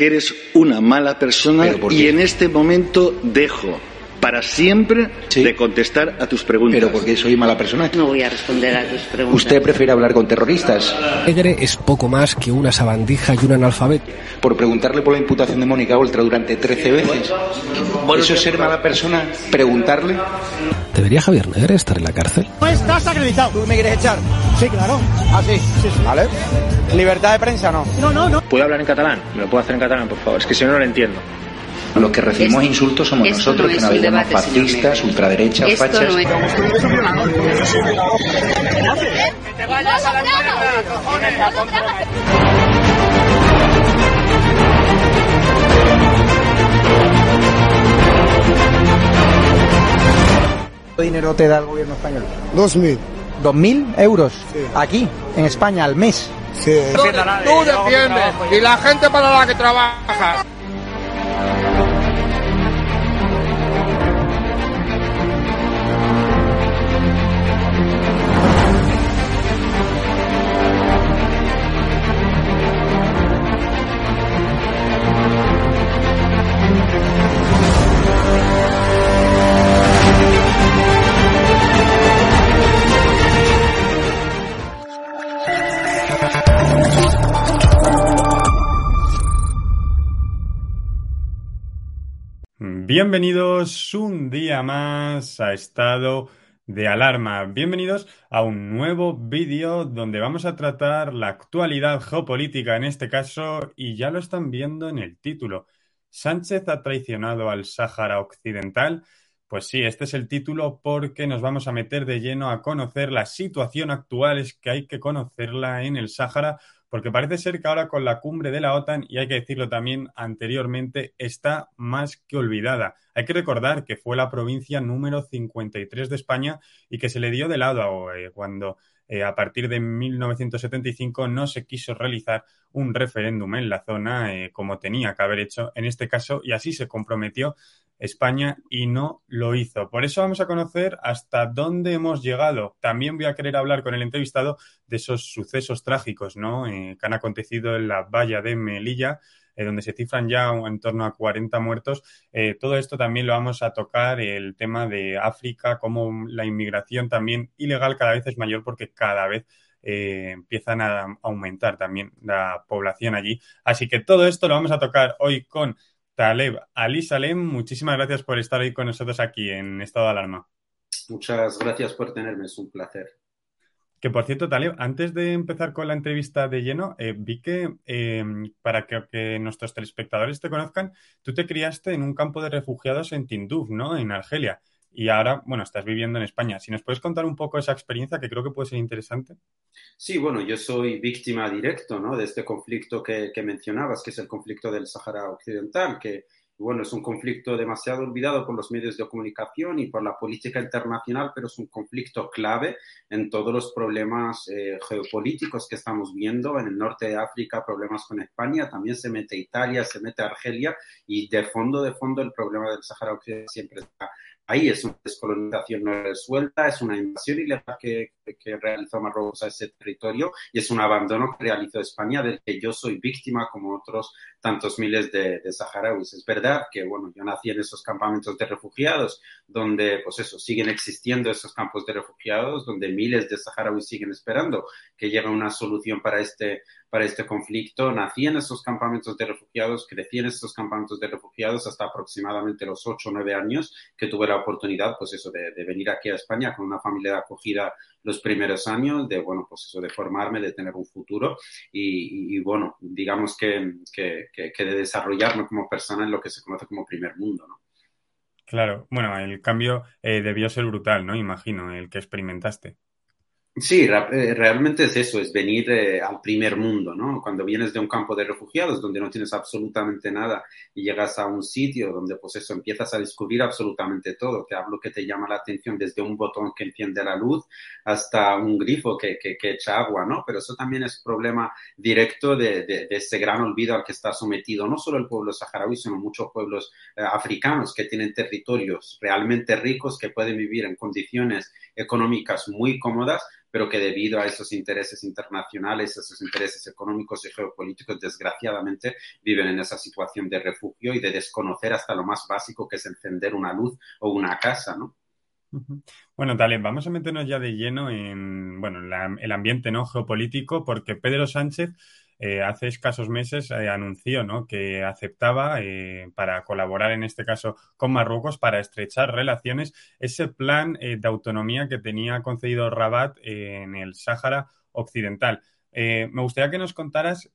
que eres una mala persona y en este momento dejo para siempre de contestar a tus preguntas. Pero porque soy mala persona. No voy a responder a tus preguntas. ¿Usted prefiere hablar con terroristas? Negre es poco más que una sabandija y un analfabeto. Por preguntarle por la imputación de Mónica Oltra durante 13 veces. ¿Eso es ser mala persona? ¿Preguntarle? ¿Debería Javier Negre estar en la cárcel? No estás acreditado. ¿Tú me quieres echar? Sí, claro. Ah, sí. Sí, sí. ¿Vale? ¿Libertad de prensa no? No, no, no. ¿Puedo hablar en catalán? ¿Me lo puedo hacer en catalán, por favor? Es que si no, no lo entiendo. Los que recibimos Esto- insultos somos nosotros, no que nos llamamos fascistas, ultraderechas, Esto fachas. no es... ¿Cuánto dinero te da el gobierno español? Dos mil. ¿Dos mil euros? Aquí, en España, al mes. Sí. Tú defiendes y la gente para la que trabaja. Bienvenidos un día más a Estado de Alarma. Bienvenidos a un nuevo vídeo donde vamos a tratar la actualidad geopolítica en este caso y ya lo están viendo en el título. ¿Sánchez ha traicionado al Sáhara Occidental? Pues sí, este es el título porque nos vamos a meter de lleno a conocer la situación actual, es que hay que conocerla en el Sáhara porque parece ser que ahora con la cumbre de la OTAN, y hay que decirlo también anteriormente, está más que olvidada. Hay que recordar que fue la provincia número 53 de España y que se le dio de lado eh, cuando eh, a partir de 1975 no se quiso realizar un referéndum en la zona eh, como tenía que haber hecho en este caso y así se comprometió España y no lo hizo. Por eso vamos a conocer hasta dónde hemos llegado. También voy a querer hablar con el entrevistado de esos sucesos trágicos. Eh, que han acontecido en la valla de Melilla, eh, donde se cifran ya en torno a 40 muertos. Eh, todo esto también lo vamos a tocar, el tema de África, cómo la inmigración también ilegal cada vez es mayor porque cada vez eh, empiezan a aumentar también la población allí. Así que todo esto lo vamos a tocar hoy con Taleb Ali Salem, muchísimas gracias por estar hoy con nosotros aquí en Estado de Alarma. Muchas gracias por tenerme, es un placer. Que por cierto, Taleb, antes de empezar con la entrevista de lleno, eh, vi que eh, para que, que, nuestros telespectadores te conozcan, tú te criaste en un campo de refugiados en Tinduf, ¿no? En Argelia. Y ahora, bueno, estás viviendo en España. Si nos puedes contar un poco esa experiencia, que creo que puede ser interesante. Sí, bueno, yo soy víctima directo ¿no? de este conflicto que, que, mencionabas, que es el conflicto del Sahara Occidental, que bueno, es un conflicto demasiado olvidado por los medios de comunicación y por la política internacional, pero es un conflicto clave en todos los problemas eh, geopolíticos que estamos viendo en el norte de África, problemas con España, también se mete Italia, se mete Argelia y de fondo, de fondo el problema del Sahara Occidental siempre está ahí es una descolonización no resuelta, es una invasión ilegal que, que, realizó Marruecos a ese territorio y es un abandono que realizó España del que yo soy víctima como otros tantos miles de, de, saharauis. Es verdad que, bueno, yo nací en esos campamentos de refugiados donde, pues eso, siguen existiendo esos campos de refugiados donde miles de saharauis siguen esperando que llegue una solución para este, para este conflicto. Nací en esos campamentos de refugiados, crecí en estos campamentos de refugiados hasta aproximadamente los 8 o 9 años que tuve la oportunidad, pues eso, de, de, venir aquí a España con una familia de acogida los primeros años, de, bueno, pues eso, de formarme, de tener un futuro y, bueno, digamos que, que, que, que, de desarrollarme como persona en lo que se conoce como primer mundo, ¿no? Claro, bueno, el cambio eh, debió ser brutal, ¿no? Imagino, el que experimentaste. Sí, realmente es eso, es venir eh, al primer mundo, ¿no? Cuando vienes de un campo de refugiados donde no tienes absolutamente nada y llegas a un sitio donde pues eso empiezas a descubrir absolutamente todo. Te hablo que te llama la atención desde un botón que enciende la luz hasta un grifo que, que, echa agua, ¿no? Pero eso también es problema directo de, de, de, ese gran olvido al que está sometido no solo el pueblo saharaui, sino muchos pueblos eh, africanos que tienen territorios realmente ricos, que pueden vivir en condiciones económicas muy cómodas, pero que debido a esos intereses internacionales, esos intereses económicos y geopolíticos, desgraciadamente viven en esa situación de refugio y de desconocer hasta lo más básico que es encender una luz o una casa, ¿no? Bueno, dale, vamos a meternos ya de lleno en bueno, el ambiente ¿no? geopolítico, porque Pedro Sánchez eh, hace escasos meses eh, anunció ¿no? que aceptaba eh, para colaborar en este caso con Marruecos para estrechar relaciones ese plan de autonomía que tenía concedido Rabat en el Sáhara Occidental. me gustaría que nos contaras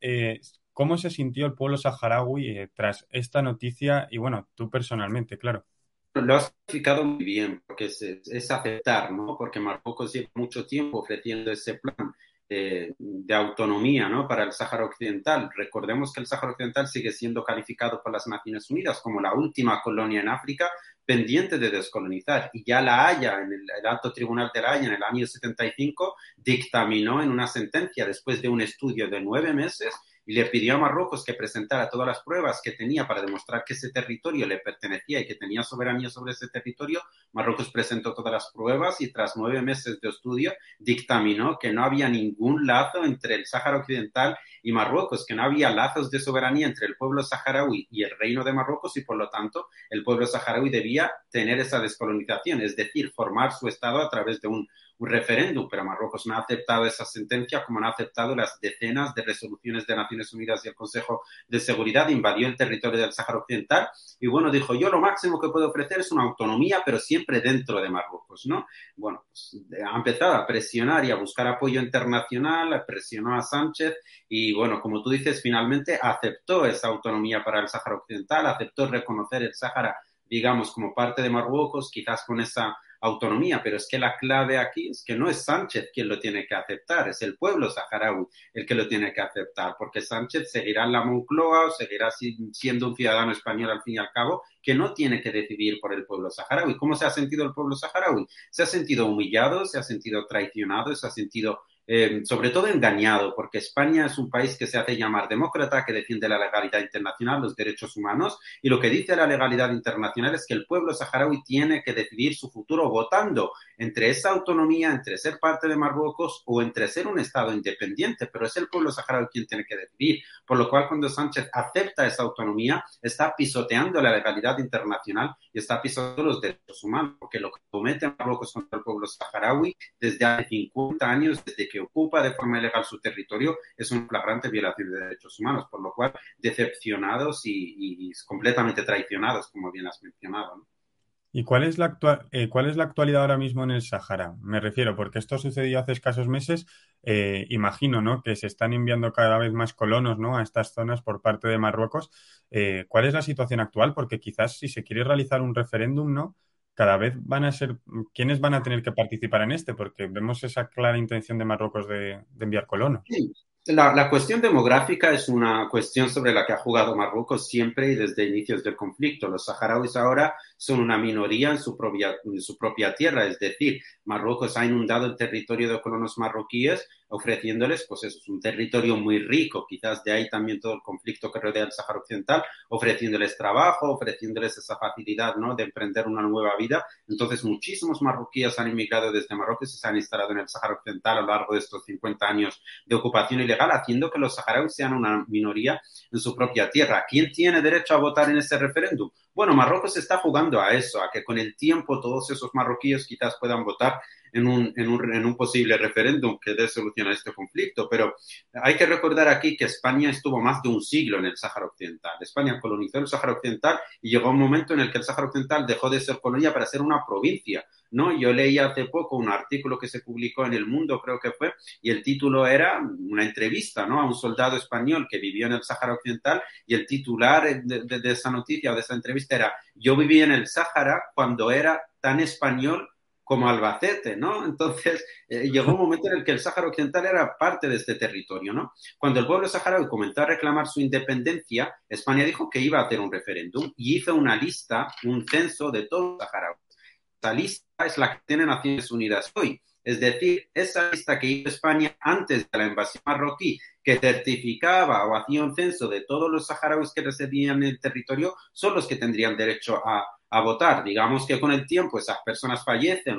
cómo se sintió el pueblo saharaui tras esta noticia y bueno, tú personalmente, claro. Lo has explicado muy bien, porque es, es, aceptar, ¿no? Porque Marruecos lleva mucho tiempo ofreciendo ese plan de autonomía ¿no? para el Sáhara Occidental. Recordemos que el Sáhara Occidental sigue siendo calificado por las Naciones Unidas como la última colonia en África pendiente de descolonizar. Y ya la Haya, en el, el, Alto Tribunal de la Haya, en el año 75, dictaminó en una sentencia, después de un estudio de nueve meses, y le pidió a Marruecos que presentara todas las pruebas que tenía para demostrar que ese territorio le pertenecía y que tenía soberanía sobre ese territorio. Marruecos presentó todas las pruebas y tras nueve meses de estudio dictaminó que no había ningún lazo entre el Sáhara Occidental y Marruecos, que no había lazos de soberanía entre el pueblo saharaui y el reino de Marruecos y por lo tanto el pueblo saharaui debía tener esa descolonización, es decir, formar su Estado a través de un un referéndum, pero Marruecos no ha aceptado esa sentencia como no ha aceptado las decenas de resoluciones de Naciones Unidas y el Consejo de Seguridad, invadió el territorio del Sáhara Occidental y bueno, dijo yo lo máximo que puedo ofrecer es una autonomía, pero siempre dentro de Marruecos, ¿no? Bueno, pues ha empezado a presionar y a buscar apoyo internacional, presionó a Sánchez y bueno, como tú dices, finalmente aceptó esa autonomía para el Sáhara Occidental, aceptó reconocer el Sáhara digamos, como parte de Marruecos, quizás con esa autonomía, pero es que la clave aquí es que no es Sánchez quien lo tiene que aceptar, es el pueblo saharaui el que lo tiene que aceptar, porque Sánchez seguirá en la Moncloa o seguirá siendo un ciudadano español al fin y al cabo, que no tiene que decidir por el pueblo saharaui. ¿Cómo se ha sentido el pueblo saharaui? Se ha sentido humillado, se ha sentido traicionado, se ha sentido eh, sobre todo engañado, porque España es un país que se hace llamar demócrata, que defiende la legalidad internacional, los derechos humanos, y lo que dice la legalidad internacional es que el pueblo saharaui tiene que decidir su futuro votando entre esa autonomía, entre ser parte de Marruecos o entre ser un Estado independiente, pero es el pueblo saharaui quien tiene que decidir. Por lo cual, cuando Sánchez acepta esa autonomía, está pisoteando la legalidad internacional y está pisoteando los derechos humanos, porque lo que comete Marruecos contra el pueblo saharaui desde hace 50 años, desde que que ocupa de forma ilegal su territorio es una flagrante violación de derechos humanos, por lo cual decepcionados y, completamente traicionados, como bien has mencionado. ¿Y cuál es, la actual, eh, cuál es la actualidad ahora mismo en el Sahara? Me refiero, porque esto sucedió hace escasos meses, eh, imagino, ¿no? Que se están enviando cada vez más colonos, ¿no? A estas zonas por parte de Marruecos. Eh, ¿Cuál es la situación actual? Porque quizás si se quiere realizar un referéndum, ¿no? Cada vez van a ser, ¿quiénes van a tener que participar en este? Porque vemos esa clara intención de Marruecos de, enviar colonos. Sí. La, la, cuestión demográfica es una cuestión sobre la que ha jugado Marruecos siempre y desde inicios del conflicto. Los saharauis ahora son una minoría en su propia, en su propia tierra, es decir, Marruecos ha inundado el territorio de colonos marroquíes ofreciéndoles, pues eso es un territorio muy rico, quizás de ahí también todo el conflicto que rodea el Sáhara Occidental, ofreciéndoles trabajo, ofreciéndoles esa facilidad, ¿no?, de emprender una nueva vida. Entonces, muchísimos marroquíes han inmigrado desde Marruecos y se han instalado en el Sáhara Occidental a lo largo de estos 50 años de ocupación ilegal, haciendo que los saharauis sean una minoría en su propia tierra. ¿Quién tiene derecho a votar en ese referéndum? Bueno, Marruecos está jugando a eso, a que con el tiempo todos esos marroquíes quizás puedan votar en un, en un, en un posible referéndum que dé solución a este conflicto. Pero hay que recordar aquí que España estuvo más de un siglo en el Sáhara Occidental. España colonizó el Sáhara Occidental y llegó un momento en el que el Sáhara Occidental dejó de ser colonia para ser una provincia. ¿no? Yo leí hace poco un artículo que se publicó en El Mundo, creo que fue, y el título era una entrevista, ¿no? A un soldado español que vivió en el Sáhara Occidental y el titular de, de esa noticia o de esa entrevista era Yo viví en el Sáhara cuando era tan español como Albacete, ¿no? Entonces, eh, llegó un momento en el que el Sáhara Occidental era parte de este territorio, ¿no? Cuando el pueblo saharaui comenzó a reclamar su independencia, España dijo que iba a hacer un referéndum y hizo una lista, un censo de todos los saharauis. Esa lista es la que tiene Naciones Unidas hoy. Es decir, esa lista que hizo España antes de la invasión marroquí, que certificaba o hacía un censo de todos los saharauis que residían en el territorio, son los que tendrían derecho a, a votar. Digamos que con el tiempo esas personas fallecen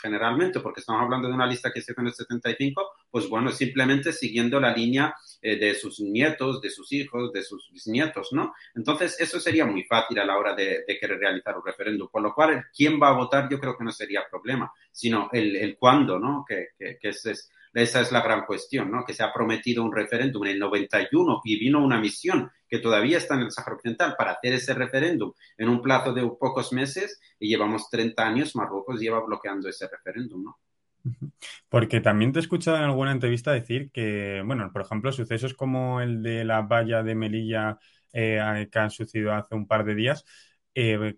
generalmente, porque estamos hablando de una lista que se hizo en el 75, pues bueno, simplemente siguiendo la línea eh, de sus nietos, de sus hijos, de sus bisnietos, ¿no? Entonces, eso sería muy fácil a la hora de, querer realizar un referéndum, por lo cual, quién va a votar yo creo que no sería problema, sino el, el cuándo, ¿no? Que, que es esa es la gran cuestión, ¿no? Que se ha prometido un referéndum en el 91 y vino una misión que todavía está en el Sáhara Occidental para hacer ese referéndum en un plazo de pocos meses y llevamos 30 años, Marruecos lleva bloqueando ese referéndum, ¿no? Porque también te he escuchado en alguna entrevista decir que, bueno, por ejemplo, sucesos como el de la valla de Melilla eh, que han sucedido hace un par de días, eh,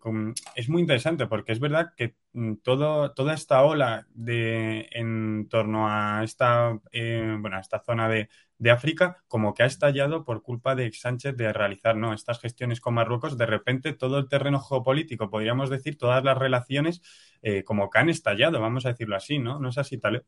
es muy interesante porque es verdad que todo, toda esta ola de, en torno a esta, eh, bueno, esta zona de, África como que ha estallado por culpa de Sánchez de realizar ¿no? estas gestiones con Marruecos. De repente todo el terreno geopolítico, podríamos decir, todas las relaciones eh, como que han estallado, vamos a decirlo así, ¿no? ¿No es así, Taleb?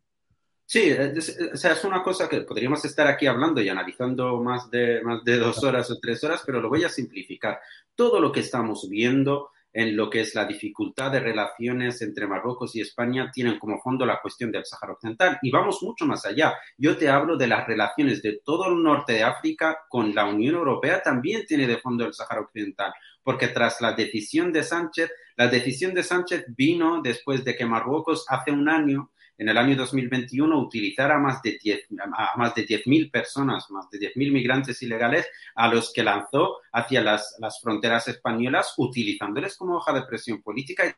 Sí, es, o sea, es una cosa que podríamos estar aquí hablando y analizando más de, más de dos horas o tres horas, pero lo voy a simplificar. Todo lo que estamos viendo en lo que es la dificultad de relaciones entre Marruecos y España tienen como fondo la cuestión del Sáhara Occidental. Y vamos mucho más allá. Yo te hablo de las relaciones de todo el norte de África con la Unión Europea, también tiene de fondo el Sáhara Occidental, porque tras la decisión de Sánchez, la decisión de Sánchez vino después de que Marruecos hace un año en el año 2021 utilizar a más de 10 a más de 10.000 personas, más de 10.000 migrantes ilegales a los que lanzó hacia las, fronteras españolas, utilizándoles como hoja de presión política y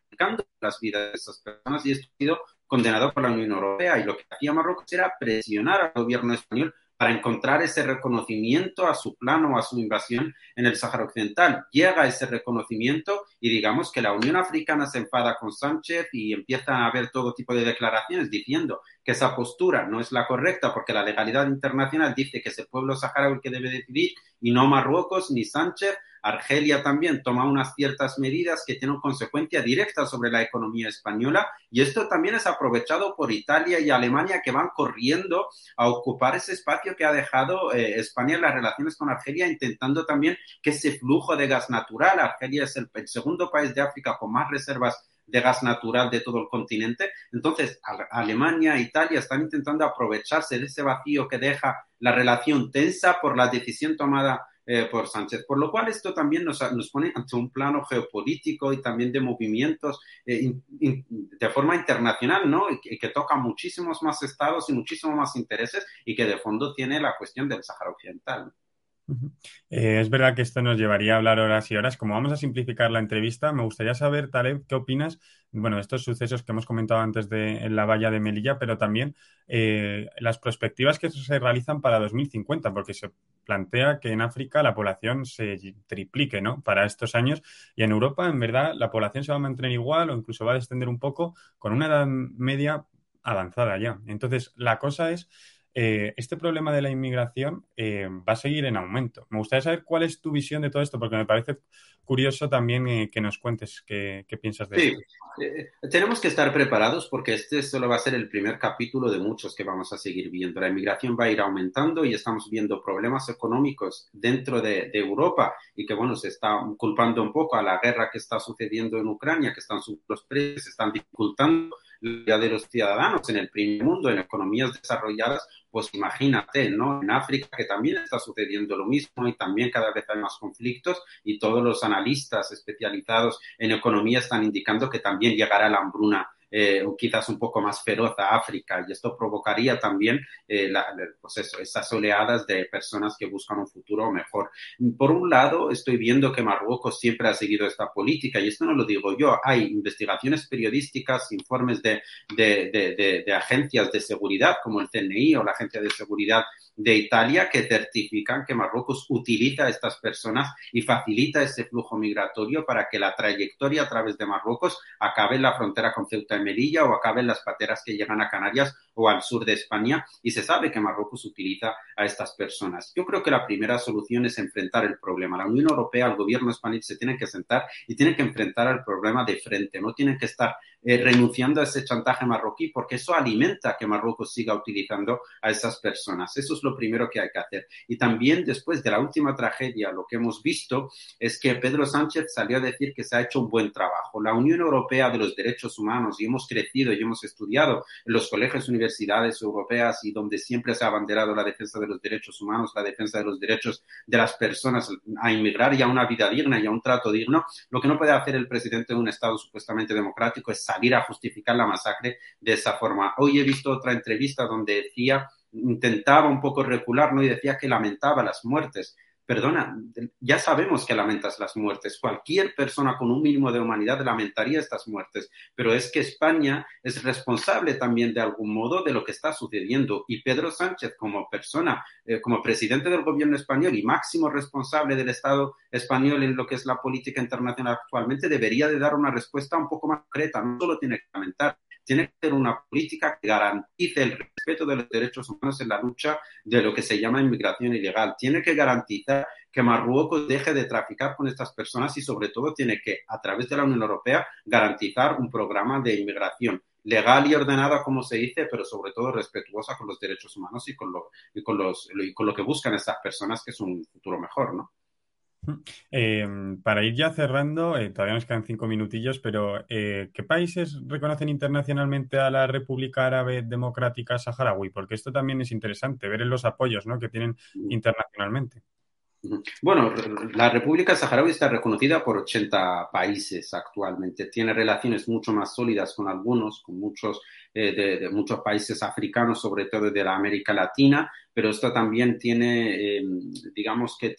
las vidas de esas personas. Y esto ha sido condenado por la Unión Europea. Y lo que hacía Marruecos era presionar al gobierno español para encontrar ese reconocimiento a su plano a su invasión en el Sáhara Occidental. Llega ese reconocimiento y digamos que la Unión Africana se enfada con Sánchez y empieza a haber todo tipo de declaraciones diciendo que esa postura no es la correcta porque la legalidad internacional dice que es el pueblo saharaui el que debe decidir y no Marruecos ni Sánchez Argelia también toma unas ciertas medidas que tienen consecuencia directa sobre la economía española y esto también es aprovechado por Italia y Alemania que van corriendo a ocupar ese espacio que ha dejado eh, España en las relaciones con Argelia, intentando también que ese flujo de gas natural, Argelia es el, segundo país de África con más reservas de gas natural de todo el continente. Entonces, Alemania e Italia están intentando aprovecharse de ese vacío que deja la relación tensa por la decisión tomada eh, por Sánchez. Por lo cual esto también nos, nos, pone ante un plano geopolítico y también de movimientos eh, de forma internacional, ¿no? Y que, toca muchísimos más estados y muchísimos más intereses y que de fondo tiene la cuestión del Sáhara Occidental. Eh, es verdad que esto nos llevaría a hablar horas y horas. Como vamos a simplificar la entrevista, me gustaría saber, Taleb, qué opinas, bueno, de estos sucesos que hemos comentado antes de en la valla de Melilla, pero también eh, las perspectivas que se realizan para 2050, porque se plantea que en África la población se triplique, ¿no? Para estos años y en Europa, en verdad, la población se va a mantener igual o incluso va a descender un poco con una edad media avanzada ya. Entonces, la cosa es eh, este problema de la inmigración eh, va a seguir en aumento. Me gustaría saber cuál es tu visión de todo esto, porque me parece curioso también eh, que nos cuentes qué, piensas de sí. tenemos que estar preparados porque este solo va a ser el primer capítulo de muchos que vamos a seguir viendo. La inmigración va a ir aumentando y estamos viendo problemas económicos dentro de, Europa y que, bueno, se está culpando un poco a la guerra que está sucediendo en Ucrania, que están los precios, se están dificultando de los ciudadanos en el primer mundo, en economías desarrolladas, pues imagínate, ¿no? En África que también está sucediendo lo mismo y también cada vez hay más conflictos y todos los analistas especializados en economía están indicando que también llegará la hambruna eh, quizás un poco más feroz a África y esto provocaría también eh, pues esas oleadas de personas que buscan un futuro mejor. Por un lado, estoy viendo que Marruecos siempre ha seguido esta política y esto no lo digo yo, hay investigaciones periodísticas, informes de, de, de, de agencias de seguridad como el CNI o la Agencia de Seguridad de Italia que certifican que Marruecos utiliza a estas personas y facilita ese flujo migratorio para que la trayectoria a través de Marruecos acabe en la frontera con Ceuta y Melilla o acabe en las pateras que llegan a Canarias o al sur de España y se sabe que Marruecos utiliza a estas personas. Yo creo que la primera solución es enfrentar el problema. La Unión Europea, el gobierno español se tienen que sentar y tienen que enfrentar el problema de frente. No tienen que estar eh, renunciando a ese chantaje marroquí porque eso alimenta que Marruecos siga utilizando a esas personas. Eso es lo primero que hay que hacer. Y también después de la última tragedia, lo que hemos visto es que Pedro Sánchez salió a decir que se ha hecho un buen trabajo. La Unión Europea de los Derechos Humanos y hemos crecido y hemos estudiado en los colegios, universidades europeas y donde siempre se ha abanderado la defensa de los derechos humanos, la defensa de los derechos de las personas a inmigrar y a una vida digna y a un trato digno, lo que no puede hacer el presidente de un Estado supuestamente democrático es salir a justificar la masacre de esa forma. Hoy he visto otra entrevista donde decía intentaba un poco recular, ¿no? Y decía que lamentaba las muertes perdona, ya sabemos que lamentas las muertes. Cualquier persona con un mínimo de humanidad lamentaría estas muertes, pero es que España es responsable también de algún modo de lo que está sucediendo. Y Pedro Sánchez, como persona, eh, como presidente del gobierno español y máximo responsable del Estado español en lo que es la política internacional actualmente, debería de dar una respuesta un poco más concreta. No solo tiene que lamentar, tiene que ser una política que garantice el respeto de los derechos humanos en la lucha de lo que se llama inmigración ilegal. Tiene que garantizar que Marruecos deje de traficar con estas personas y sobre todo tiene que, a través de la Unión Europea, garantizar un programa de inmigración legal y ordenada, como se dice, pero sobre todo respetuosa con los derechos humanos y con lo, y con los, y con lo que buscan estas personas, que es un futuro mejor, ¿no? Eh, para ir ya cerrando, eh, todavía nos quedan cinco minutillos, pero eh, ¿qué países reconocen internacionalmente a la República Árabe Democrática Saharaui? Porque esto también es interesante, ver en los apoyos ¿no? que tienen internacionalmente. Bueno, la República Saharaui está reconocida por 80 países actualmente. Tiene relaciones mucho más sólidas con algunos, con muchos eh, de, muchos países africanos, sobre todo de la América Latina, pero esto también tiene, eh, digamos que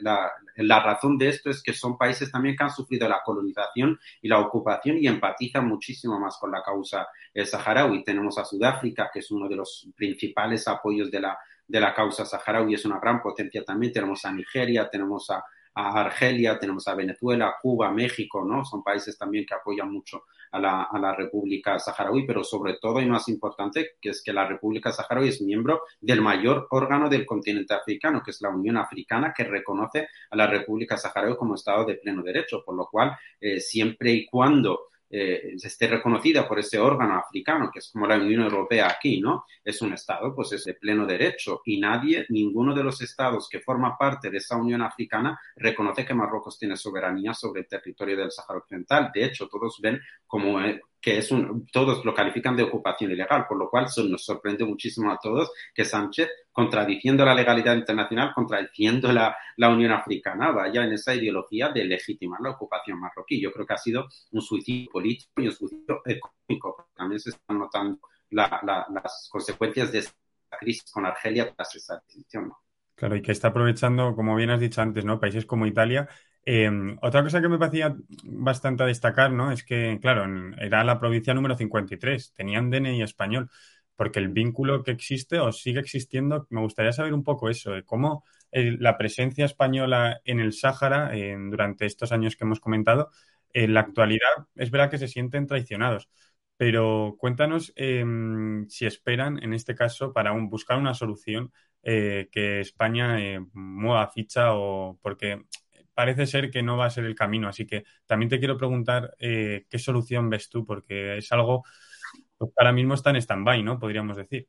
la, razón de esto es que son países también que han sufrido la colonización y la ocupación y empatizan muchísimo más con la causa saharaui. Tenemos a Sudáfrica, que es uno de los principales apoyos de la de la causa saharaui es una gran potencia también. Tenemos a Nigeria, tenemos a, Argelia, tenemos a Venezuela, Cuba, México, ¿no? Son países también que apoyan mucho a la, a la, República Saharaui, pero sobre todo y más importante, que es que la República Saharaui es miembro del mayor órgano del continente africano, que es la Unión Africana, que reconoce a la República Saharaui como Estado de pleno derecho, por lo cual, eh, siempre y cuando eh, esté reconocida por ese órgano africano, que es como la Unión Europea aquí, ¿no? Es un Estado, pues es de pleno derecho y nadie, ninguno de los Estados que forma parte de esa Unión Africana reconoce que Marruecos tiene soberanía sobre el territorio del Sáhara Occidental. De hecho, todos ven como, eh, que es un, todos lo califican de ocupación ilegal, por lo cual nos sorprende muchísimo a todos que Sánchez, contradiciendo la legalidad internacional, contradiciendo la, la Unión Africana, vaya en esa ideología de legitimar la ocupación marroquí. Yo creo que ha sido un suicidio político y un suicidio económico. También se están notando las consecuencias de esta crisis con Argelia tras esa decisión. Claro, y que está aprovechando, como bien has dicho antes, ¿no? Países como Italia Em, otra cosa que me parecía bastante a destacar, ¿no? Es que, claro, era la provincia número 53, tenían DNI español, porque el vínculo que existe o sigue existiendo, me gustaría saber un poco eso, de cómo la presencia española en el Sáhara durante estos años que hemos comentado, en la actualidad es verdad que se sienten traicionados. Pero cuéntanos em, si esperan, en este caso, para buscar una solución eh, que España eh, mueva ficha o porque parece ser que no va a ser el camino. Así que también te quiero preguntar eh, qué solución ves tú, porque es algo pues, que ahora mismo está en stand-by, ¿no? Podríamos decir.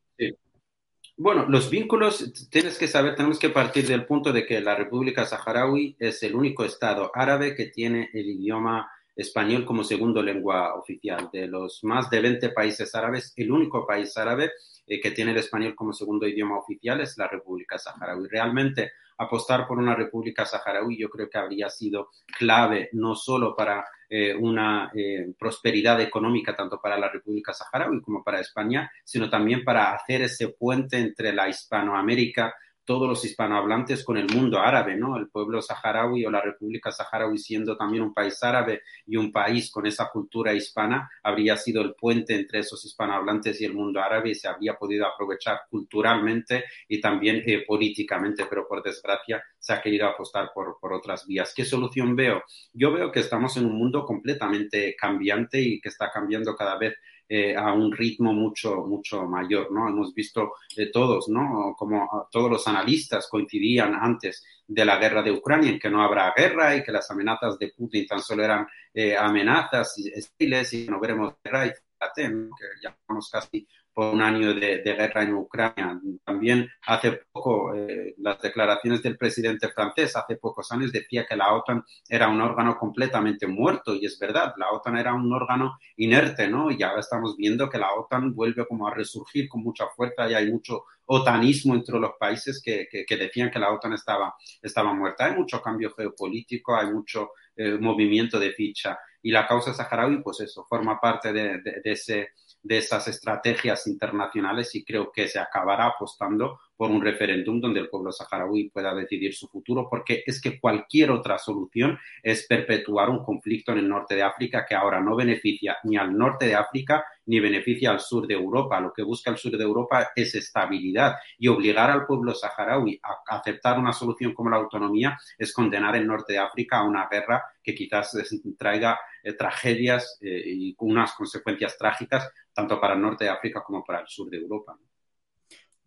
Bueno, los vínculos, tienes que saber, tenemos que partir del punto de que la República Saharaui es el único Estado árabe que tiene el idioma español como segundo lengua oficial. De los más de 20 países árabes, el único país árabe eh, que tiene el español como segundo idioma oficial es la República Saharaui. Realmente apostar por una república saharaui yo creo que habría sido clave no solo para eh, una eh, prosperidad económica tanto para la república saharaui como para España, sino también para hacer ese puente entre la Hispanoamérica todos los hispanohablantes con el mundo árabe, ¿no? El pueblo saharaui o la República Saharaui siendo también un país árabe y un país con esa cultura hispana, habría sido el puente entre esos hispanohablantes y el mundo árabe y se habría podido aprovechar culturalmente y también eh, políticamente, pero por desgracia se ha querido apostar por, por otras vías. ¿Qué solución veo? Yo veo que estamos en un mundo completamente cambiante y que está cambiando cada vez eh, a un ritmo mucho, mucho mayor, ¿no? Hemos visto de todos, ¿no? Como todos los analistas coincidían antes de la guerra de Ucrania en que no habrá guerra y que las amenazas de Putin tan solo eran eh, amenazas estiles y no veremos guerra y fíjate, que ya estamos casi por un año de, guerra en Ucrania. También hace poco, eh, las declaraciones del presidente francés, hace pocos años decía que la OTAN era un órgano completamente muerto y es verdad, la OTAN era un órgano inerte, ¿no? Y ahora estamos viendo que la OTAN vuelve como a resurgir con mucha fuerza y hay mucho otanismo entre los países que, que, decían que la OTAN estaba, estaba muerta. Hay mucho cambio geopolítico, hay mucho eh, movimiento de ficha y la causa saharaui, pues eso, forma parte de, de ese de esas estrategias internacionales y creo que se acabará apostando por un referéndum donde el pueblo saharaui pueda decidir su futuro, porque es que cualquier otra solución es perpetuar un conflicto en el norte de África que ahora no beneficia ni al norte de África ni beneficia al sur de Europa. Lo que busca el sur de Europa es estabilidad y obligar al pueblo saharaui a aceptar una solución como la autonomía es condenar el norte de África a una guerra que quizás traiga eh, tragedias eh, y unas consecuencias trágicas tanto para el norte de África como para el sur de Europa.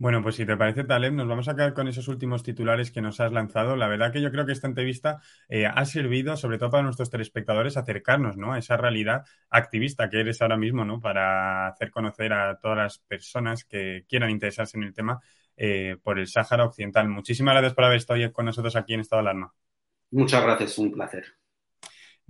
Bueno, pues si te parece, Taleb, nos vamos a quedar con esos últimos titulares que nos has lanzado. La verdad que yo creo que esta entrevista eh, ha servido, sobre todo para nuestros telespectadores, acercarnos ¿no? a esa realidad activista que eres ahora mismo, ¿no? Para hacer conocer a todas las personas que quieran interesarse en el tema eh, por el Sáhara Occidental. Muchísimas gracias por haber estado con nosotros aquí en Estado de Alarma. Muchas gracias, un placer.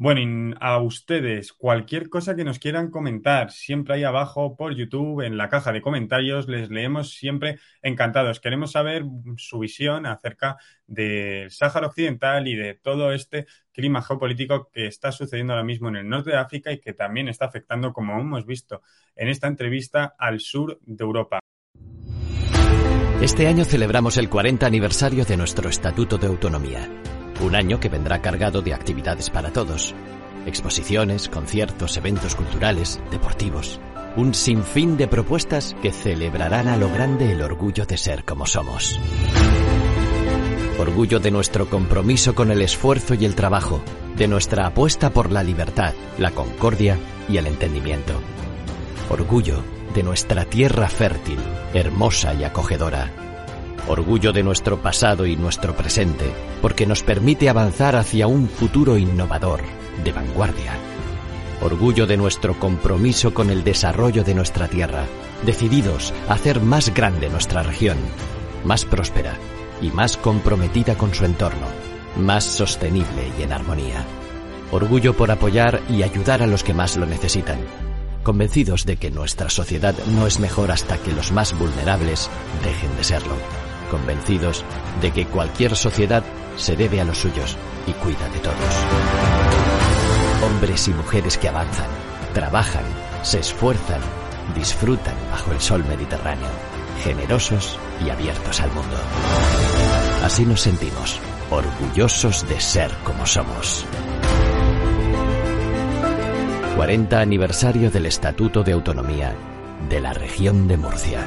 Bueno, a ustedes, cualquier cosa que nos quieran comentar, siempre ahí abajo por YouTube, en la caja de comentarios, les leemos siempre encantados. Queremos saber su visión acerca del Sáhara Occidental y de todo este clima geopolítico que está sucediendo ahora mismo en el norte de África y que también está afectando, como hemos visto en esta entrevista, al sur de Europa. Este año celebramos el 40 aniversario de nuestro Estatuto de Autonomía. Un año que vendrá cargado de actividades para todos. Exposiciones, conciertos, eventos culturales, deportivos. Un sinfín de propuestas que celebrarán a lo grande el orgullo de ser como somos. Orgullo de nuestro compromiso con el esfuerzo y el trabajo, de nuestra apuesta por la libertad, la concordia y el entendimiento. Orgullo de nuestra tierra fértil, hermosa y acogedora orgullo de nuestro pasado y nuestro presente, porque nos permite avanzar hacia un futuro innovador, de vanguardia. Orgullo de nuestro compromiso con el desarrollo de nuestra tierra, decididos a hacer más grande nuestra región, más próspera y más comprometida con su entorno, más sostenible y en armonía. Orgullo por apoyar y ayudar a los que más lo necesitan, convencidos de que nuestra sociedad no es mejor hasta que los más vulnerables dejen de serlo convencidos de que cualquier sociedad se debe a los suyos y cuida de todos. Hombres y mujeres que avanzan, trabajan, se esfuerzan, disfrutan bajo el sol mediterráneo, generosos y abiertos al mundo. Así nos sentimos, orgullosos de ser como somos. 40 aniversario del Estatuto de Autonomía de la región de Murcia.